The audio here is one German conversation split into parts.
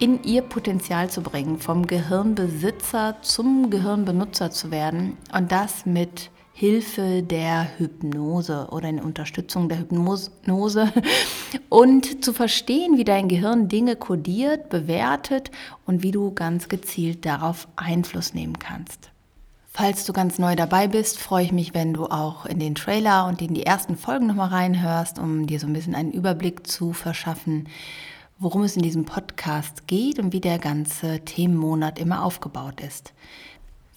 in ihr Potenzial zu bringen, vom Gehirnbesitzer zum Gehirnbenutzer zu werden und das mit Hilfe der Hypnose oder in Unterstützung der Hypnose und zu verstehen, wie dein Gehirn Dinge kodiert, bewertet und wie du ganz gezielt darauf Einfluss nehmen kannst. Falls du ganz neu dabei bist, freue ich mich, wenn du auch in den Trailer und in die ersten Folgen nochmal reinhörst, um dir so ein bisschen einen Überblick zu verschaffen, worum es in diesem Podcast geht und wie der ganze Themenmonat immer aufgebaut ist.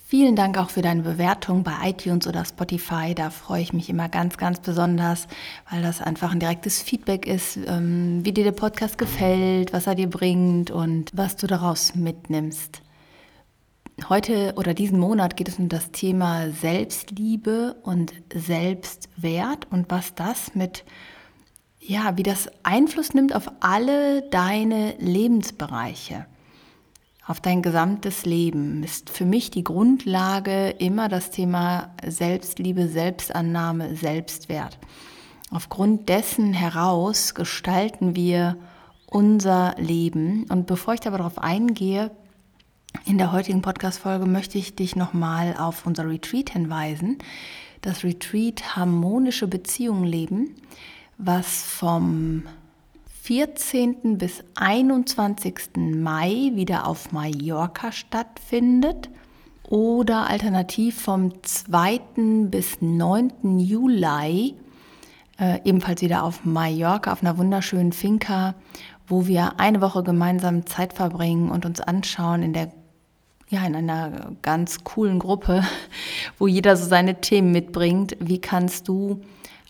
Vielen Dank auch für deine Bewertung bei iTunes oder Spotify. Da freue ich mich immer ganz, ganz besonders, weil das einfach ein direktes Feedback ist, ähm, wie dir der Podcast gefällt, was er dir bringt und was du daraus mitnimmst. Heute oder diesen Monat geht es um das Thema Selbstliebe und Selbstwert und was das mit ja, wie das Einfluss nimmt auf alle deine Lebensbereiche, auf dein gesamtes Leben, ist für mich die Grundlage immer das Thema Selbstliebe, Selbstannahme, Selbstwert. Aufgrund dessen heraus gestalten wir unser Leben. Und bevor ich aber darauf eingehe, in der heutigen Podcast-Folge möchte ich dich nochmal auf unser Retreat hinweisen. Das Retreat Harmonische Beziehungen leben was vom 14. bis 21. Mai wieder auf Mallorca stattfindet oder alternativ vom 2. bis 9. Juli äh, ebenfalls wieder auf Mallorca auf einer wunderschönen Finca, wo wir eine Woche gemeinsam Zeit verbringen und uns anschauen in der ja, in einer ganz coolen Gruppe, wo jeder so seine Themen mitbringt. Wie kannst du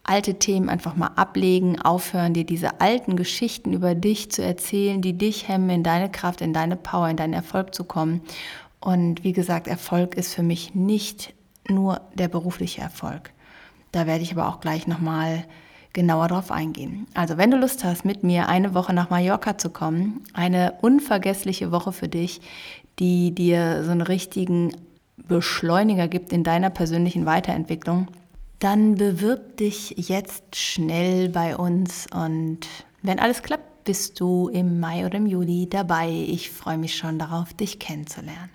alte Themen einfach mal ablegen, aufhören, dir diese alten Geschichten über dich zu erzählen, die dich hemmen, in deine Kraft, in deine Power, in deinen Erfolg zu kommen. Und wie gesagt, Erfolg ist für mich nicht nur der berufliche Erfolg. Da werde ich aber auch gleich nochmal genauer drauf eingehen. Also wenn du Lust hast, mit mir eine Woche nach Mallorca zu kommen, eine unvergessliche Woche für dich, die dir so einen richtigen Beschleuniger gibt in deiner persönlichen Weiterentwicklung, dann bewirb dich jetzt schnell bei uns und wenn alles klappt, bist du im Mai oder im Juli dabei. Ich freue mich schon darauf, dich kennenzulernen.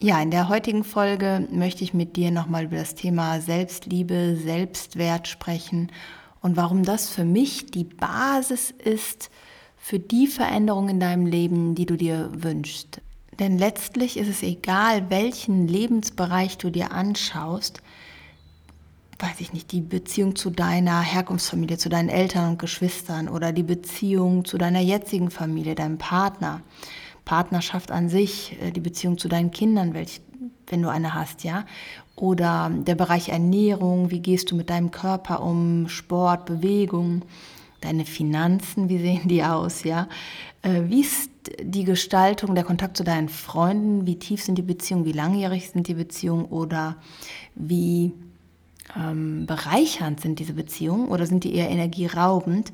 Ja, in der heutigen Folge möchte ich mit dir nochmal über das Thema Selbstliebe, Selbstwert sprechen und warum das für mich die Basis ist für die Veränderung in deinem Leben, die du dir wünschst. Denn letztlich ist es egal, welchen Lebensbereich du dir anschaust, weiß ich nicht, die Beziehung zu deiner Herkunftsfamilie, zu deinen Eltern und Geschwistern oder die Beziehung zu deiner jetzigen Familie, deinem Partner, Partnerschaft an sich, äh, die Beziehung zu deinen Kindern, welch, wenn du eine hast, ja, oder der Bereich Ernährung, wie gehst du mit deinem Körper um, Sport, Bewegung, deine Finanzen, wie sehen die aus, ja, äh, wie ist die Gestaltung, der Kontakt zu deinen Freunden, wie tief sind die Beziehungen, wie langjährig sind die Beziehungen? Oder wie ähm, bereichernd sind diese Beziehungen oder sind die eher energieraubend,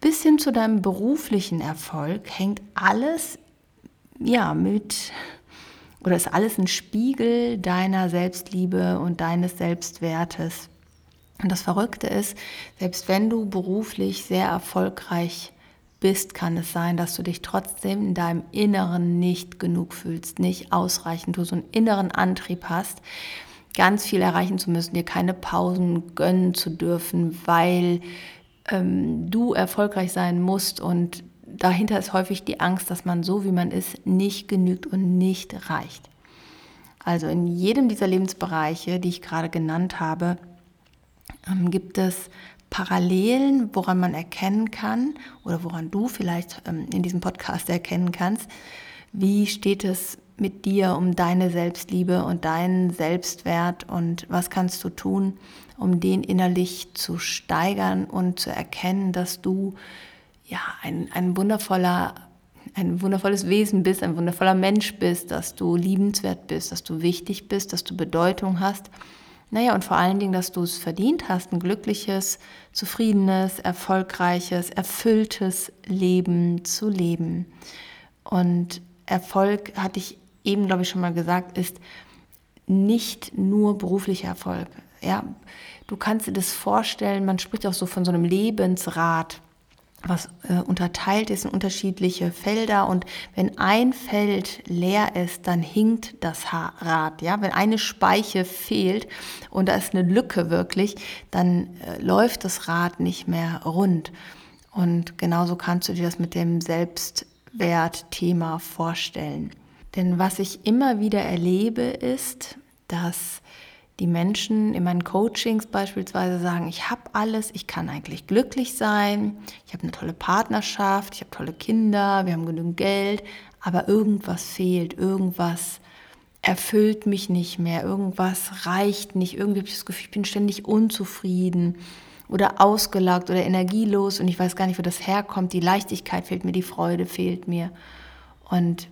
bis hin zu deinem beruflichen Erfolg hängt alles ja mit oder ist alles ein Spiegel deiner Selbstliebe und deines Selbstwertes. Und das Verrückte ist, selbst wenn du beruflich sehr erfolgreich bist, kann es sein, dass du dich trotzdem in deinem Inneren nicht genug fühlst, nicht ausreichend, du so einen inneren Antrieb hast, ganz viel erreichen zu müssen, dir keine Pausen gönnen zu dürfen, weil ähm, du erfolgreich sein musst und dahinter ist häufig die Angst, dass man so, wie man ist, nicht genügt und nicht reicht. Also in jedem dieser Lebensbereiche, die ich gerade genannt habe, ähm, gibt es Parallelen, woran man erkennen kann oder woran du vielleicht ähm, in diesem Podcast erkennen kannst, wie steht es mit dir um deine Selbstliebe und deinen Selbstwert und was kannst du tun, um den innerlich zu steigern und zu erkennen, dass du ja ein, ein wundervoller ein wundervolles Wesen bist, ein wundervoller Mensch bist, dass du liebenswert bist, dass du wichtig bist, dass du Bedeutung hast. Naja, und vor allen Dingen, dass du es verdient hast, ein glückliches, zufriedenes, erfolgreiches, erfülltes Leben zu leben. Und Erfolg, hatte ich eben, glaube ich, schon mal gesagt, ist nicht nur beruflicher Erfolg. Ja, du kannst dir das vorstellen, man spricht auch so von so einem Lebensrat, was äh, unterteilt ist in unterschiedliche Felder und wenn ein Feld leer ist, dann hinkt das Rad, ja, wenn eine Speiche fehlt und da ist eine Lücke wirklich, dann äh, läuft das Rad nicht mehr rund. Und genauso kannst du dir das mit dem Selbstwertthema vorstellen. Denn was ich immer wieder erlebe, ist, dass die Menschen in meinen Coachings beispielsweise sagen, ich habe alles, ich kann eigentlich glücklich sein, ich habe eine tolle Partnerschaft, ich habe tolle Kinder, wir haben genügend Geld, aber irgendwas fehlt, irgendwas erfüllt mich nicht mehr, irgendwas reicht nicht, irgendwie habe ich das Gefühl, ich bin ständig unzufrieden oder ausgelaugt oder energielos und ich weiß gar nicht, wo das herkommt, die Leichtigkeit fehlt mir, die Freude fehlt mir. Und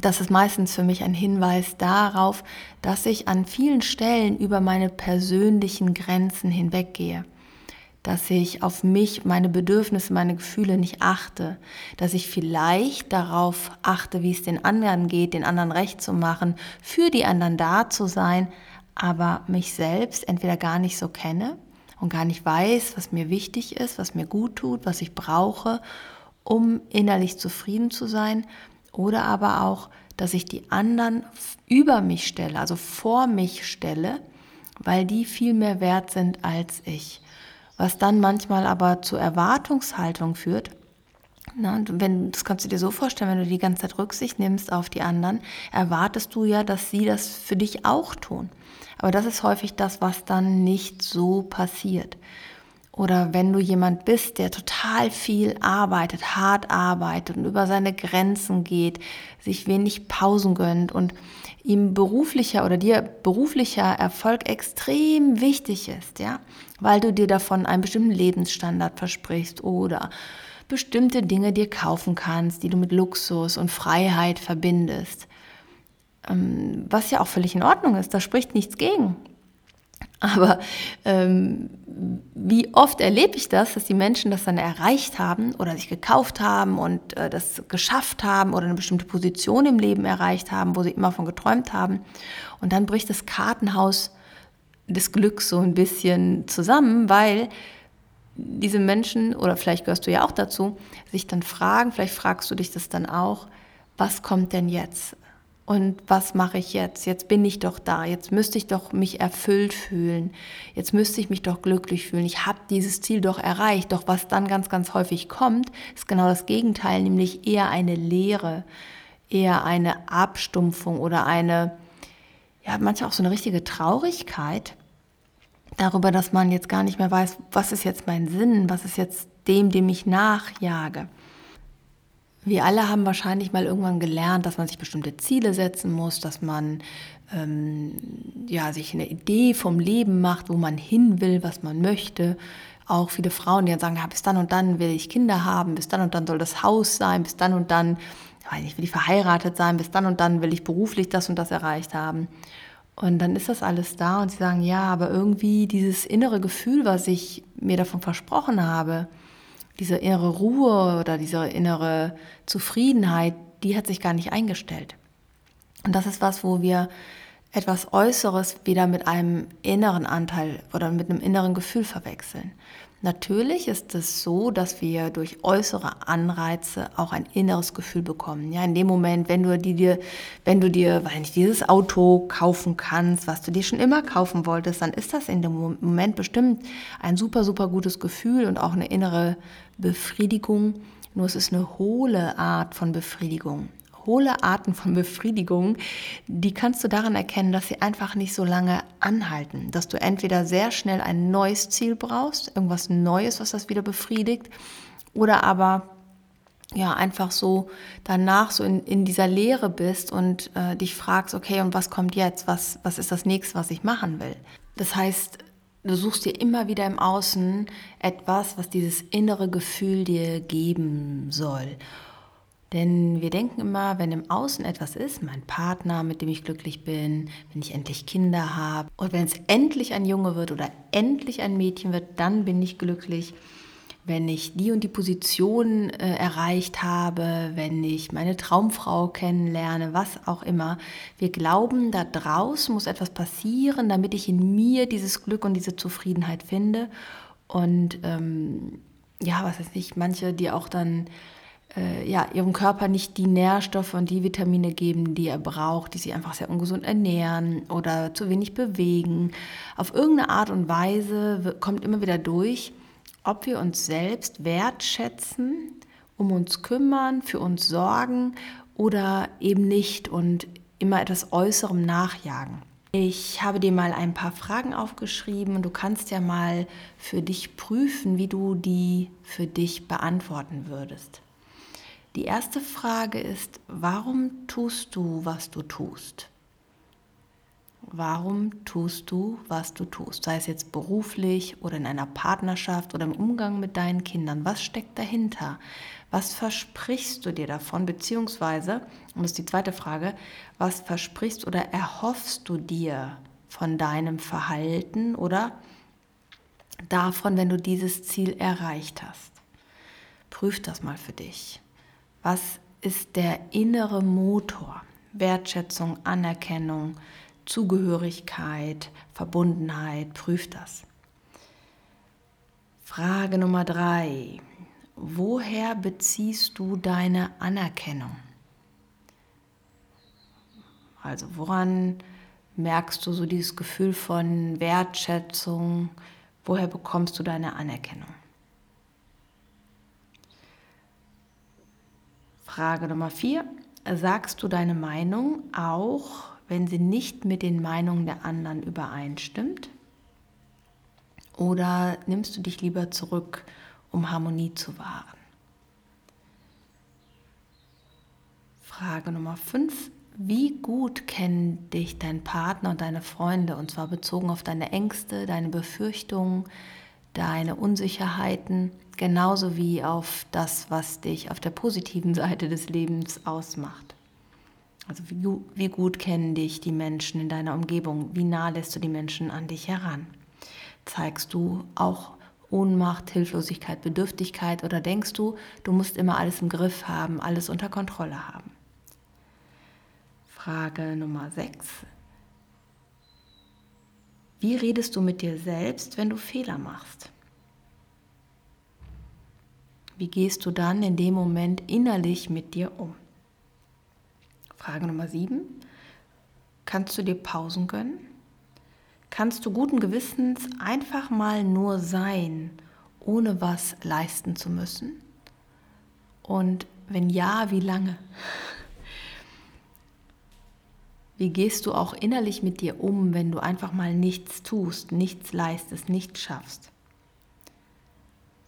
das ist meistens für mich ein Hinweis darauf, dass ich an vielen Stellen über meine persönlichen Grenzen hinweggehe, dass ich auf mich, meine Bedürfnisse, meine Gefühle nicht achte, dass ich vielleicht darauf achte, wie es den anderen geht, den anderen recht zu machen, für die anderen da zu sein, aber mich selbst entweder gar nicht so kenne und gar nicht weiß, was mir wichtig ist, was mir gut tut, was ich brauche, um innerlich zufrieden zu sein oder aber auch, dass ich die anderen über mich stelle, also vor mich stelle, weil die viel mehr wert sind als ich. Was dann manchmal aber zur Erwartungshaltung führt. Na, wenn, das kannst du dir so vorstellen, wenn du die ganze Zeit Rücksicht nimmst auf die anderen, erwartest du ja, dass sie das für dich auch tun. Aber das ist häufig das, was dann nicht so passiert. Oder wenn du jemand bist, der total viel arbeitet, hart arbeitet und über seine Grenzen geht, sich wenig Pausen gönnt und ihm beruflicher oder dir beruflicher Erfolg extrem wichtig ist, ja, weil du dir davon einen bestimmten Lebensstandard versprichst oder bestimmte Dinge dir kaufen kannst, die du mit Luxus und Freiheit verbindest. Ähm, was ja auch völlig in Ordnung ist, da spricht nichts gegen. Aber ähm, wie oft erlebe ich das, dass die Menschen das dann erreicht haben oder sich gekauft haben und äh, das geschafft haben oder eine bestimmte Position im Leben erreicht haben, wo sie immer von geträumt haben. Und dann bricht das Kartenhaus des Glücks so ein bisschen zusammen, weil diese Menschen, oder vielleicht gehörst du ja auch dazu, sich dann fragen, vielleicht fragst du dich das dann auch, was kommt denn jetzt? Und was mache ich jetzt? Jetzt bin ich doch da. Jetzt müsste ich doch mich erfüllt fühlen. Jetzt müsste ich mich doch glücklich fühlen. Ich habe dieses Ziel doch erreicht. Doch was dann ganz, ganz häufig kommt, ist genau das Gegenteil, nämlich eher eine Leere, eher eine Abstumpfung oder eine, ja, manchmal auch so eine richtige Traurigkeit darüber, dass man jetzt gar nicht mehr weiß, was ist jetzt mein Sinn, was ist jetzt dem, dem ich nachjage. Wir alle haben wahrscheinlich mal irgendwann gelernt, dass man sich bestimmte Ziele setzen muss, dass man ähm, ja, sich eine Idee vom Leben macht, wo man hin will, was man möchte. Auch viele Frauen, die dann sagen, ja, bis dann und dann will ich Kinder haben, bis dann und dann soll das Haus sein, bis dann und dann weiß nicht, will ich verheiratet sein, bis dann und dann will ich beruflich das und das erreicht haben. Und dann ist das alles da und sie sagen, ja, aber irgendwie dieses innere Gefühl, was ich mir davon versprochen habe, diese innere Ruhe oder diese innere Zufriedenheit, die hat sich gar nicht eingestellt. Und das ist was, wo wir etwas Äußeres wieder mit einem inneren Anteil oder mit einem inneren Gefühl verwechseln. Natürlich ist es so, dass wir durch äußere Anreize auch ein inneres Gefühl bekommen. Ja, in dem Moment, wenn du dir, wenn du dir, weil nicht dieses Auto kaufen kannst, was du dir schon immer kaufen wolltest, dann ist das in dem Moment bestimmt ein super, super gutes Gefühl und auch eine innere Befriedigung. Nur es ist eine hohle Art von Befriedigung hohle Arten von Befriedigung, die kannst du daran erkennen, dass sie einfach nicht so lange anhalten. Dass du entweder sehr schnell ein neues Ziel brauchst, irgendwas Neues, was das wieder befriedigt, oder aber ja, einfach so danach so in, in dieser Leere bist und äh, dich fragst, okay, und was kommt jetzt? Was, was ist das nächste, was ich machen will? Das heißt, du suchst dir immer wieder im Außen etwas, was dieses innere Gefühl dir geben soll. Denn wir denken immer, wenn im Außen etwas ist, mein Partner, mit dem ich glücklich bin, wenn ich endlich Kinder habe und wenn es endlich ein Junge wird oder endlich ein Mädchen wird, dann bin ich glücklich. Wenn ich die und die Position äh, erreicht habe, wenn ich meine Traumfrau kennenlerne, was auch immer. Wir glauben, da draußen muss etwas passieren, damit ich in mir dieses Glück und diese Zufriedenheit finde. Und ähm, ja, was weiß ich, manche, die auch dann äh, ja, ihrem Körper nicht die Nährstoffe und die Vitamine geben, die er braucht, die sich einfach sehr ungesund ernähren oder zu wenig bewegen. Auf irgendeine Art und Weise kommt immer wieder durch, ob wir uns selbst wertschätzen, um uns kümmern, für uns sorgen oder eben nicht und immer etwas Äußerem nachjagen. Ich habe dir mal ein paar Fragen aufgeschrieben und du kannst ja mal für dich prüfen, wie du die für dich beantworten würdest. Die erste Frage ist, warum tust du, was du tust? Warum tust du, was du tust? Sei es jetzt beruflich oder in einer Partnerschaft oder im Umgang mit deinen Kindern. Was steckt dahinter? Was versprichst du dir davon? Beziehungsweise, und das ist die zweite Frage, was versprichst oder erhoffst du dir von deinem Verhalten oder davon, wenn du dieses Ziel erreicht hast? Prüf das mal für dich. Was ist der innere Motor? Wertschätzung, Anerkennung, Zugehörigkeit, Verbundenheit, prüf das. Frage Nummer drei. Woher beziehst du deine Anerkennung? Also woran merkst du so dieses Gefühl von Wertschätzung? Woher bekommst du deine Anerkennung? Frage Nummer vier. Sagst du deine Meinung auch, wenn sie nicht mit den Meinungen der anderen übereinstimmt? Oder nimmst du dich lieber zurück, um Harmonie zu wahren? Frage Nummer fünf. Wie gut kennen dich dein Partner und deine Freunde, und zwar bezogen auf deine Ängste, deine Befürchtungen, deine Unsicherheiten, genauso wie auf das, was dich auf der positiven Seite des Lebens ausmacht. Also wie, wie, gut kennen dich die Menschen in deiner Umgebung? Wie nah lässt du die Menschen an dich heran? Zeigst du auch Ohnmacht, Hilflosigkeit, Bedürftigkeit oder denkst du, du musst immer alles im Griff haben, alles unter Kontrolle haben? Frage Nummer 6. Wie redest du mit dir selbst, wenn du Fehler machst? Wie gehst du dann in dem Moment innerlich mit dir um? Frage Nummer 7. Kannst du dir Pausen gönnen? Kannst du guten Gewissens einfach mal nur sein, ohne was leisten zu müssen? Und wenn ja, wie lange? Wie gehst du auch innerlich mit dir um, wenn du einfach mal nichts tust, nichts leistest, nichts schaffst?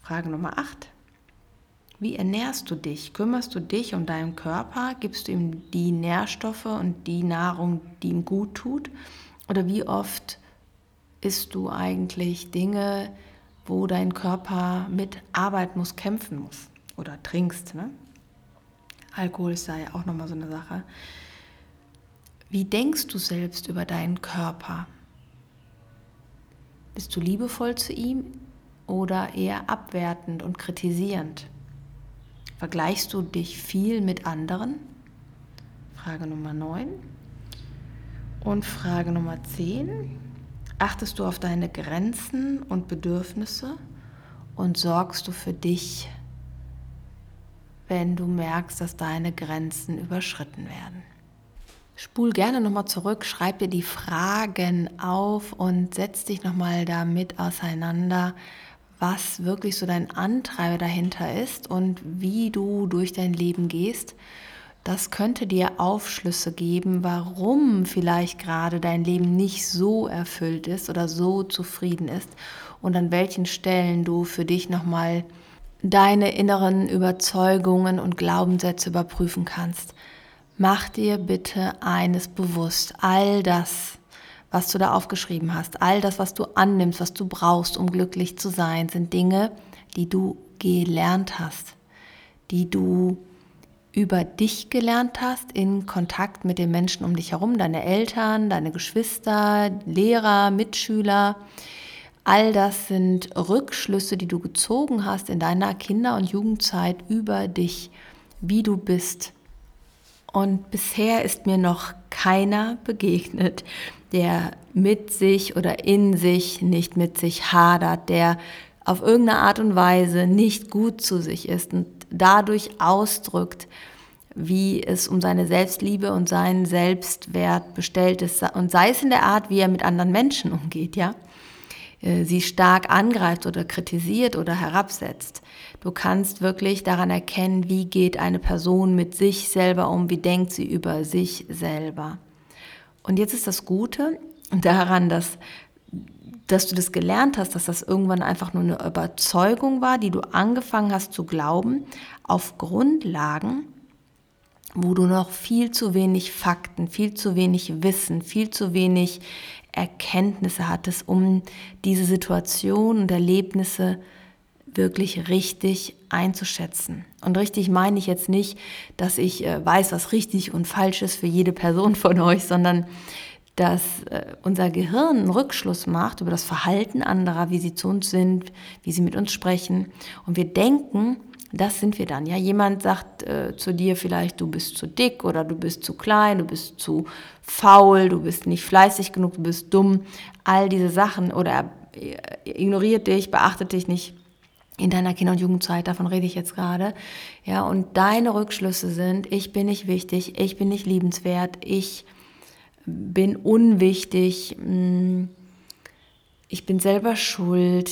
Frage Nummer 8. Wie ernährst du dich? Kümmerst du dich um deinen Körper? Gibst du ihm die Nährstoffe und die Nahrung, die ihm gut tut? Oder wie oft isst du eigentlich Dinge, wo dein Körper mit arbeiten muss, kämpfen muss? Oder trinkst, ne? Alkohol ist da ja auch nochmal so eine Sache. Wie denkst du selbst über deinen Körper? Bist du liebevoll zu ihm oder eher abwertend und kritisierend? Vergleichst du dich viel mit anderen? Frage Nummer 9. Und Frage Nummer 10. Achtest du auf deine Grenzen und Bedürfnisse und sorgst du für dich, wenn du merkst, dass deine Grenzen überschritten werden? Spul gerne nochmal zurück, schreib dir die Fragen auf und setz dich nochmal damit auseinander, was wirklich so dein Antreiber dahinter ist und wie du durch dein Leben gehst. Das könnte dir Aufschlüsse geben, warum vielleicht gerade dein Leben nicht so erfüllt ist oder so zufrieden ist und an welchen Stellen du für dich nochmal deine inneren Überzeugungen und Glaubenssätze überprüfen kannst mach dir bitte eines bewusst. All das, was du da aufgeschrieben hast, all das, was du annimmst, was du brauchst, um glücklich zu sein, sind Dinge, die du gelernt hast, die du über dich gelernt hast in Kontakt mit den Menschen um dich herum, deine Eltern, deine Geschwister, Lehrer, Mitschüler. All das sind Rückschlüsse, die du gezogen hast in deiner Kinder- und Jugendzeit über dich, wie du bist. Und bisher ist mir noch keiner begegnet, der mit sich oder in sich nicht mit sich hadert, der auf irgendeine Art und Weise nicht gut zu sich ist und dadurch ausdrückt, wie es um seine Selbstliebe und seinen Selbstwert bestellt ist. Und sei es in der Art, wie er mit anderen Menschen umgeht, ja. Äh, sie stark angreift oder kritisiert oder herabsetzt. Du kannst wirklich daran erkennen, wie geht eine Person mit sich selber um, wie denkt sie über sich selber. Und jetzt ist das Gute daran, dass dass du das gelernt hast, dass das irgendwann einfach nur eine Überzeugung war, die du angefangen hast zu glauben, auf Grundlagen, wo du noch viel zu wenig Fakten, viel zu wenig Wissen, viel zu wenig Erkenntnisse hattest, um diese Situation und Erlebnisse wirklich richtig einzuschätzen. Und richtig meine ich jetzt nicht, dass ich äh, weiß, was richtig und falsch ist für jede Person von euch, sondern dass äh, unser Gehirn einen Rückschluss macht über das Verhalten anderer, wie sie zu uns sind, wie sie mit uns sprechen. Und wir denken, das sind wir dann. Ja, jemand sagt äh, zu dir vielleicht, du bist zu dick oder du bist zu klein, du bist zu faul, du bist nicht fleißig genug, du bist dumm. All diese Sachen oder äh, ignoriert dich, beachtet dich nicht in deiner Kinder- und Jugendzeit, davon rede ich jetzt gerade. Ja, und deine Rückschlüsse sind, ich bin nicht wichtig, ich bin nicht liebenswert, ich bin unwichtig, mm, ich bin selber schuld,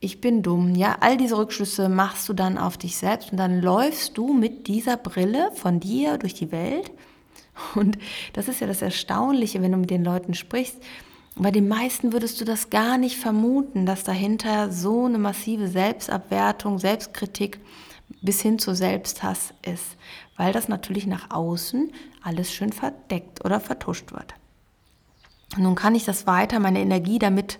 ich bin dumm. Ja, all diese Rückschlüsse machst du dann auf dich selbst und dann läufst du mit dieser Brille von dir durch die Welt. Und das ist ja das Erstaunliche, wenn du mit den Leuten sprichst. Bei den meisten würdest du das gar nicht vermuten, dass dahinter so eine massive Selbstabwertung, Selbstkritik bis hin zu Selbsthass ist, weil das natürlich nach außen alles schön verdeckt oder vertuscht wird. Nun kann ich das weiter, meine Energie damit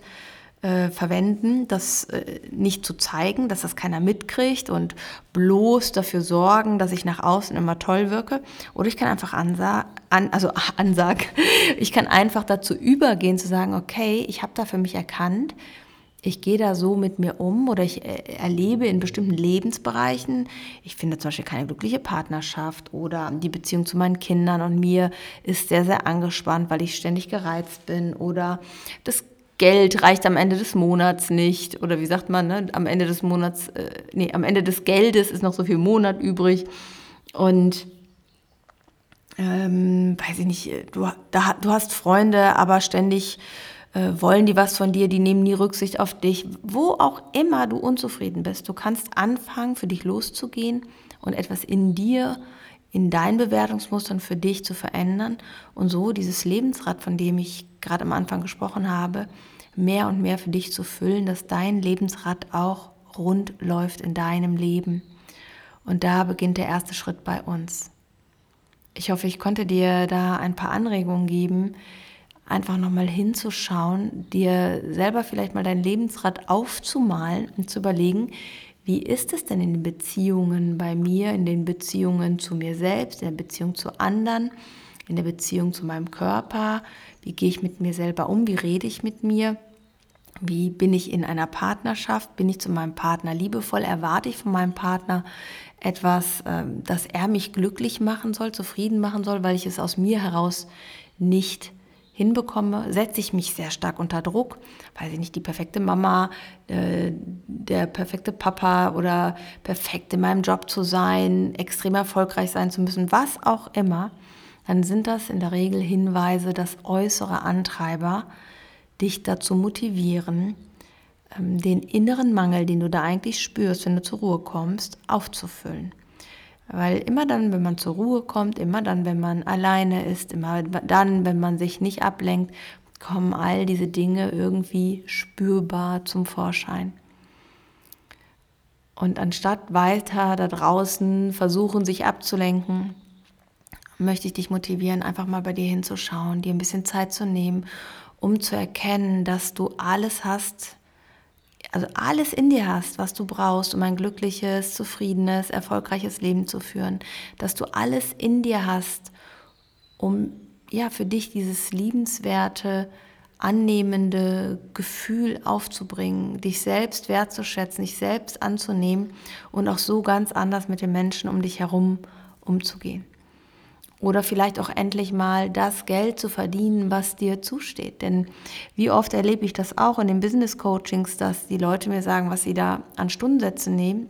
äh, verwenden, das äh, nicht zu zeigen, dass das keiner mitkriegt und bloß dafür sorgen, dass ich nach außen immer toll wirke. Oder ich kann einfach ansa an, also ansag, ich kann einfach dazu übergehen zu sagen, okay, ich habe da für mich erkannt, ich gehe da so mit mir um oder ich äh, erlebe in bestimmten Lebensbereichen, ich finde zum Beispiel keine glückliche Partnerschaft oder die Beziehung zu meinen Kindern und mir ist sehr, sehr angespannt, weil ich ständig gereizt bin oder das Geld reicht am Ende des Monats nicht oder wie sagt man, ne? am Ende des Monats, äh, nee, am Ende des Geldes ist noch so viel Monat übrig und ähm, weiß ich nicht, du, da, du hast Freunde, aber ständig äh, wollen die was von dir, die nehmen nie Rücksicht auf dich. Wo auch immer du unzufrieden bist, du kannst anfangen, für dich loszugehen und etwas in dir, in deinen Bewertungsmustern für dich zu verändern und so dieses Lebensrad, von dem ich gerade am Anfang gesprochen habe, mehr und mehr für dich zu füllen, dass dein Lebensrad auch rund läuft in deinem Leben. Und da beginnt der erste Schritt bei uns. Ich hoffe, ich konnte dir da ein paar Anregungen geben, einfach nochmal hinzuschauen, dir selber vielleicht mal dein Lebensrad aufzumalen und zu überlegen, wie ist es denn in den Beziehungen bei mir, in den Beziehungen zu mir selbst, in der Beziehung zu anderen, in der Beziehung zu meinem Körper, wie gehe ich mit mir selber um, wie rede ich mit mir, wie bin ich in einer Partnerschaft, bin ich zu meinem Partner liebevoll, erwarte ich von meinem Partner etwas, ähm, dass er mich glücklich machen soll, zufrieden machen soll, weil ich es aus mir heraus nicht hinbekomme, setze ich mich sehr stark unter Druck, weiß ich nicht, die perfekte Mama, äh, der perfekte Papa oder perfekt in meinem Job zu sein, extrem erfolgreich sein zu müssen, was auch immer, dann sind das in der Regel Hinweise, dass äußere Antreiber dich dazu motivieren, ähm, den inneren Mangel, den du da eigentlich spürst, wenn du zur Ruhe kommst, aufzufüllen. Weil immer dann, wenn man zur Ruhe kommt, immer dann, wenn man alleine ist, immer dann, wenn man sich nicht ablenkt, kommen all diese Dinge irgendwie spürbar zum Vorschein. Und anstatt weiter da draußen versuchen, sich abzulenken, möchte ich dich motivieren, einfach mal bei dir hinzuschauen, dir ein bisschen Zeit zu nehmen, um zu erkennen, dass du alles hast, also alles in dir hast, was du brauchst, um ein glückliches, zufriedenes, erfolgreiches Leben zu führen, dass du alles in dir hast, um ja für dich dieses liebenswerte, annehmende Gefühl aufzubringen, dich selbst wertzuschätzen, dich selbst anzunehmen und auch so ganz anders mit den Menschen um dich herum umzugehen. Oder vielleicht auch endlich mal das Geld zu verdienen, was dir zusteht. Denn wie oft erlebe ich das auch in den Business Coachings, dass die Leute mir sagen, was sie da an Stundensätzen nehmen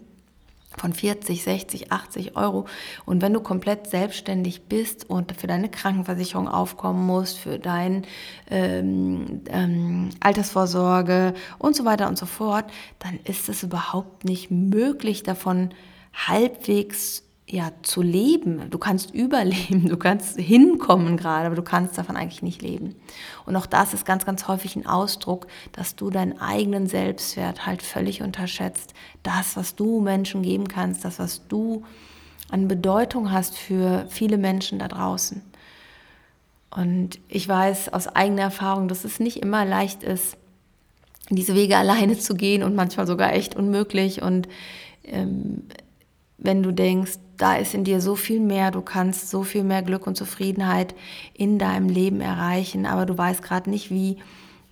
von 40, 60, 80 Euro. Und wenn du komplett selbstständig bist und für deine Krankenversicherung aufkommen musst, für deine ähm, ähm, Altersvorsorge und so weiter und so fort, dann ist es überhaupt nicht möglich, davon halbwegs ja, zu leben. Du kannst überleben, du kannst hinkommen gerade, aber du kannst davon eigentlich nicht leben. Und auch das ist ganz, ganz häufig ein Ausdruck, dass du deinen eigenen Selbstwert halt völlig unterschätzt. Das, was du Menschen geben kannst, das, was du an Bedeutung hast für viele Menschen da draußen. Und ich weiß aus eigener Erfahrung, dass es nicht immer leicht ist, diese Wege alleine zu gehen und manchmal sogar echt unmöglich. Und ähm, wenn du denkst, da ist in dir so viel mehr, du kannst so viel mehr Glück und Zufriedenheit in deinem Leben erreichen, aber du weißt gerade nicht wie,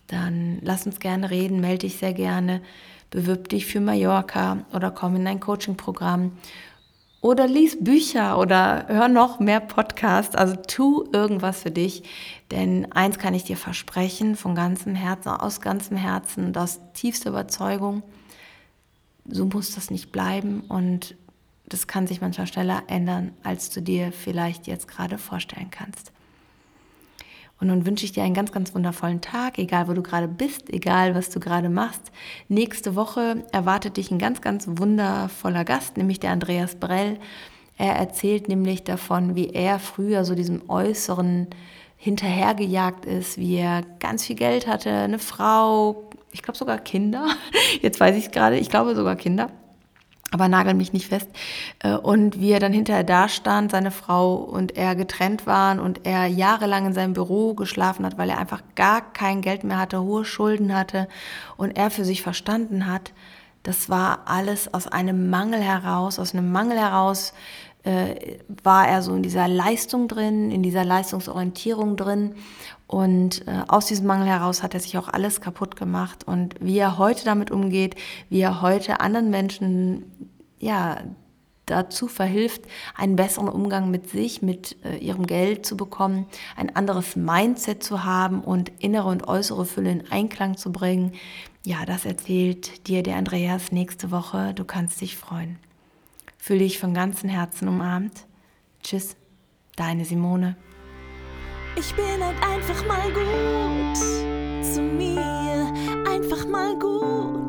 dann lass uns gerne reden, melde dich sehr gerne, bewirb dich für Mallorca oder komm in ein Coaching-Programm. Oder lies Bücher oder hör noch mehr Podcasts, also tu irgendwas für dich, denn eins kann ich dir versprechen, von ganzem Herzen, aus ganzem Herzen und aus tiefster Überzeugung, so muss das nicht bleiben. Und das kann sich manchmal schneller ändern, als du dir vielleicht jetzt gerade vorstellen kannst. Und nun wünsche ich dir einen ganz, ganz wundervollen Tag, egal wo du gerade bist, egal was du gerade machst. Nächste Woche erwartet dich ein ganz, ganz wundervoller Gast, nämlich der Andreas Brell. Er erzählt nämlich davon, wie er früher so diesem Äußeren hinterhergejagt ist, wie er ganz viel Geld hatte, eine Frau, ich glaube sogar Kinder. Jetzt weiß ich es gerade, ich glaube sogar Kinder aber nagel mich nicht fest. Äh, und wie er dann hinterher da stand, seine Frau und er getrennt waren und er jahrelang in seinem Büro geschlafen hat, weil er einfach gar kein Geld mehr hatte, hohe Schulden hatte und er für sich verstanden hat, das war alles aus einem Mangel heraus, aus einem Mangel heraus äh, war er so in dieser Leistung drin, in dieser Leistungsorientierung drin und äh, aus diesem Mangel heraus hat er sich auch alles kaputt gemacht. Und wie er heute damit umgeht, wie er heute anderen Menschen ja, dazu verhilft, einen besseren Umgang mit sich, mit äh, ihrem Geld zu bekommen, ein anderes Mindset zu haben und innere und äußere Fülle in Einklang zu bringen. Ja, das erzählt dir der Andreas nächste Woche. Du kannst dich freuen. Fühle dich von ganzem Herzen umarmt. Tschüss, deine Simone. Ich bin halt einfach mal gut zu mir, einfach mal gut.